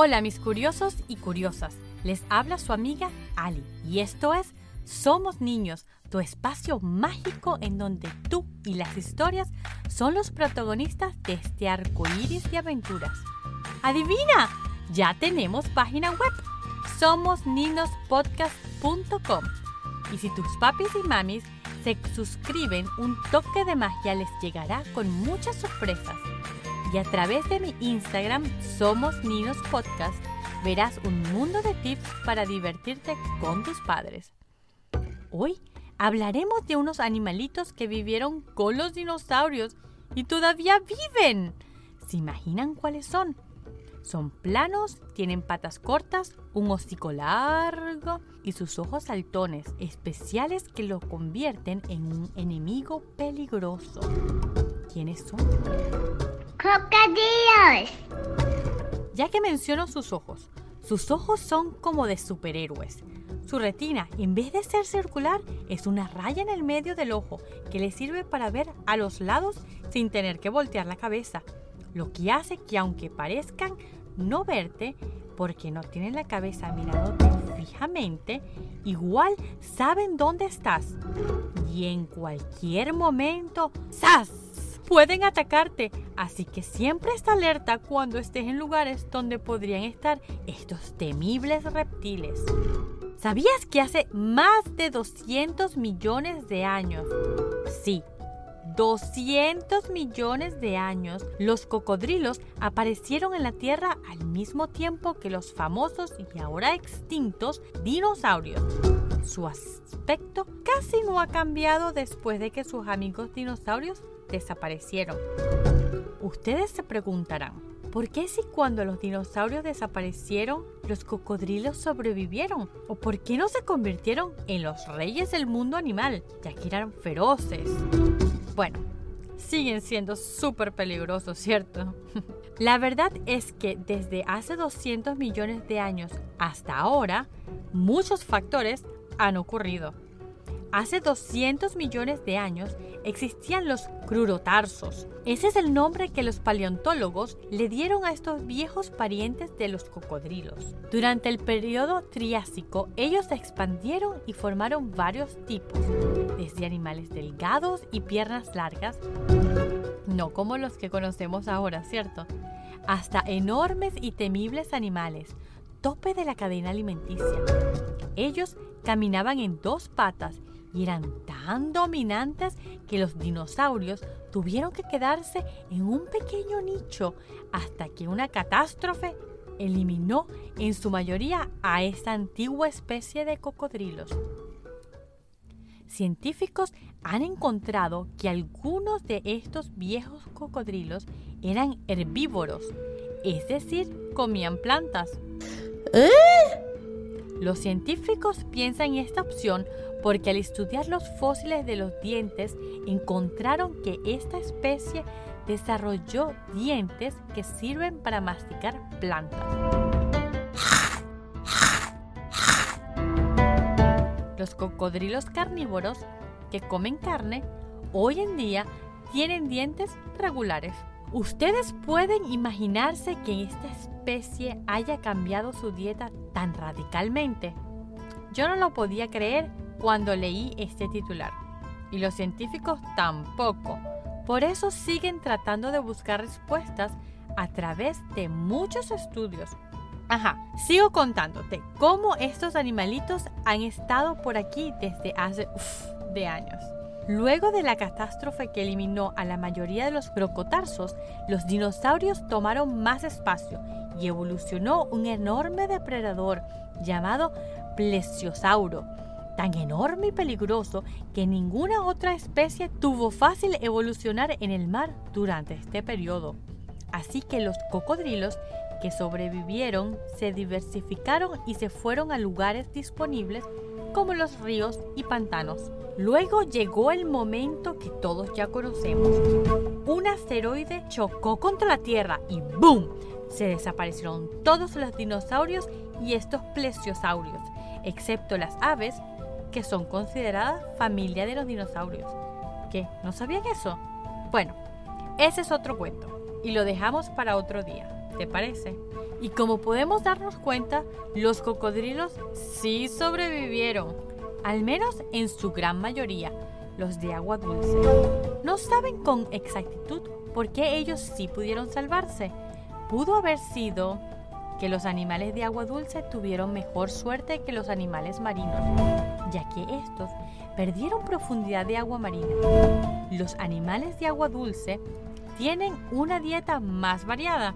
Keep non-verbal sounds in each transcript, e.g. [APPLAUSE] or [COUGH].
Hola mis curiosos y curiosas, les habla su amiga Ali y esto es Somos Niños, tu espacio mágico en donde tú y las historias son los protagonistas de este arco iris de aventuras. ¡Adivina! Ya tenemos página web somosninospodcast.com y si tus papis y mamis se suscriben, un toque de magia les llegará con muchas sorpresas y a través de mi Instagram Somos Ninos Podcast verás un mundo de tips para divertirte con tus padres. Hoy hablaremos de unos animalitos que vivieron con los dinosaurios y todavía viven. ¿Se imaginan cuáles son? Son planos, tienen patas cortas, un hocico largo y sus ojos saltones, especiales que lo convierten en un enemigo peligroso. ¿Quiénes son? ¡Cocodrilos! Ya que menciono sus ojos, sus ojos son como de superhéroes. Su retina, en vez de ser circular, es una raya en el medio del ojo que le sirve para ver a los lados sin tener que voltear la cabeza, lo que hace que aunque parezcan no verte, porque no tienen la cabeza mirándote fijamente, igual saben dónde estás. Y en cualquier momento, ¡zas! Pueden atacarte, así que siempre está alerta cuando estés en lugares donde podrían estar estos temibles reptiles. ¿Sabías que hace más de 200 millones de años? Sí, 200 millones de años, los cocodrilos aparecieron en la Tierra al mismo tiempo que los famosos y ahora extintos dinosaurios. Su aspecto casi no ha cambiado después de que sus amigos dinosaurios desaparecieron. Ustedes se preguntarán, ¿por qué si cuando los dinosaurios desaparecieron, los cocodrilos sobrevivieron? ¿O por qué no se convirtieron en los reyes del mundo animal, ya que eran feroces? Bueno, siguen siendo súper peligrosos, ¿cierto? [LAUGHS] La verdad es que desde hace 200 millones de años hasta ahora, muchos factores han ocurrido. Hace 200 millones de años existían los crurotarsos. Ese es el nombre que los paleontólogos le dieron a estos viejos parientes de los cocodrilos. Durante el periodo Triásico, ellos se expandieron y formaron varios tipos, desde animales delgados y piernas largas, no como los que conocemos ahora, ¿cierto? Hasta enormes y temibles animales, tope de la cadena alimenticia. Ellos caminaban en dos patas y eran tan dominantes que los dinosaurios tuvieron que quedarse en un pequeño nicho hasta que una catástrofe eliminó en su mayoría a esta antigua especie de cocodrilos. Científicos han encontrado que algunos de estos viejos cocodrilos eran herbívoros, es decir, comían plantas. Los científicos piensan en esta opción porque al estudiar los fósiles de los dientes encontraron que esta especie desarrolló dientes que sirven para masticar plantas. Los cocodrilos carnívoros que comen carne hoy en día tienen dientes regulares. Ustedes pueden imaginarse que esta especie haya cambiado su dieta tan radicalmente. Yo no lo podía creer cuando leí este titular. Y los científicos tampoco. Por eso siguen tratando de buscar respuestas a través de muchos estudios. Ajá, sigo contándote cómo estos animalitos han estado por aquí desde hace de años. Luego de la catástrofe que eliminó a la mayoría de los crocotarsos, los dinosaurios tomaron más espacio y evolucionó un enorme depredador llamado plesiosauro, tan enorme y peligroso que ninguna otra especie tuvo fácil evolucionar en el mar durante este periodo. Así que los cocodrilos que sobrevivieron se diversificaron y se fueron a lugares disponibles como los ríos y pantanos. Luego llegó el momento que todos ya conocemos. Un asteroide chocó contra la Tierra y ¡boom! Se desaparecieron todos los dinosaurios y estos plesiosaurios, excepto las aves que son consideradas familia de los dinosaurios. ¿Qué? ¿No sabían eso? Bueno, ese es otro cuento y lo dejamos para otro día. Te parece? Y como podemos darnos cuenta, los cocodrilos sí sobrevivieron, al menos en su gran mayoría, los de agua dulce. No saben con exactitud por qué ellos sí pudieron salvarse. Pudo haber sido que los animales de agua dulce tuvieron mejor suerte que los animales marinos, ya que estos perdieron profundidad de agua marina. Los animales de agua dulce tienen una dieta más variada,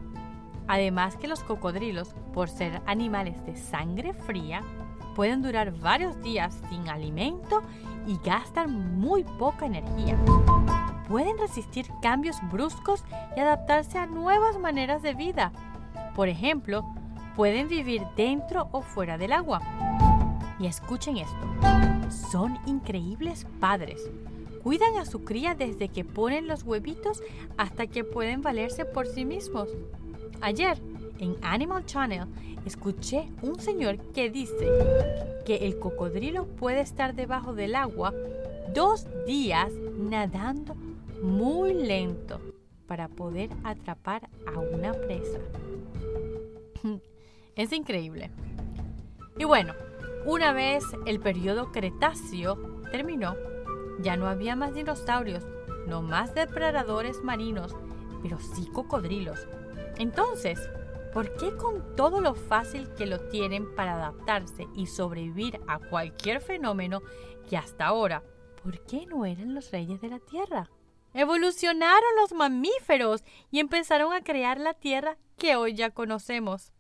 además que los cocodrilos, por ser animales de sangre fría, pueden durar varios días sin alimento y gastan muy poca energía. Pueden resistir cambios bruscos y adaptarse a nuevas maneras de vida. Por ejemplo, pueden vivir dentro o fuera del agua. Y escuchen esto, son increíbles padres. Cuidan a su cría desde que ponen los huevitos hasta que pueden valerse por sí mismos. Ayer, en Animal Channel, escuché un señor que dice que el cocodrilo puede estar debajo del agua dos días nadando muy lento para poder atrapar a una presa. [LAUGHS] Es increíble. Y bueno, una vez el periodo Cretáceo terminó, ya no había más dinosaurios, no más depredadores marinos, pero sí cocodrilos. Entonces, ¿por qué con todo lo fácil que lo tienen para adaptarse y sobrevivir a cualquier fenómeno que hasta ahora, ¿por qué no eran los reyes de la Tierra? Evolucionaron los mamíferos y empezaron a crear la Tierra que hoy ya conocemos.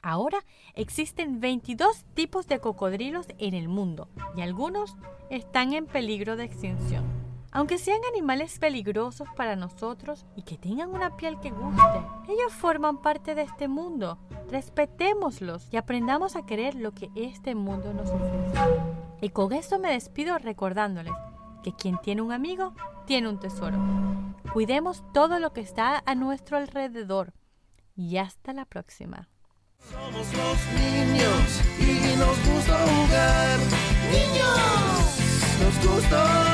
Ahora existen 22 tipos de cocodrilos en el mundo y algunos están en peligro de extinción. Aunque sean animales peligrosos para nosotros y que tengan una piel que guste, ellos forman parte de este mundo. Respetémoslos y aprendamos a querer lo que este mundo nos ofrece. Y con esto me despido recordándoles que quien tiene un amigo tiene un tesoro. Cuidemos todo lo que está a nuestro alrededor. Y hasta la próxima. Somos los niños y nos gusta jugar. Niños, nos gusta.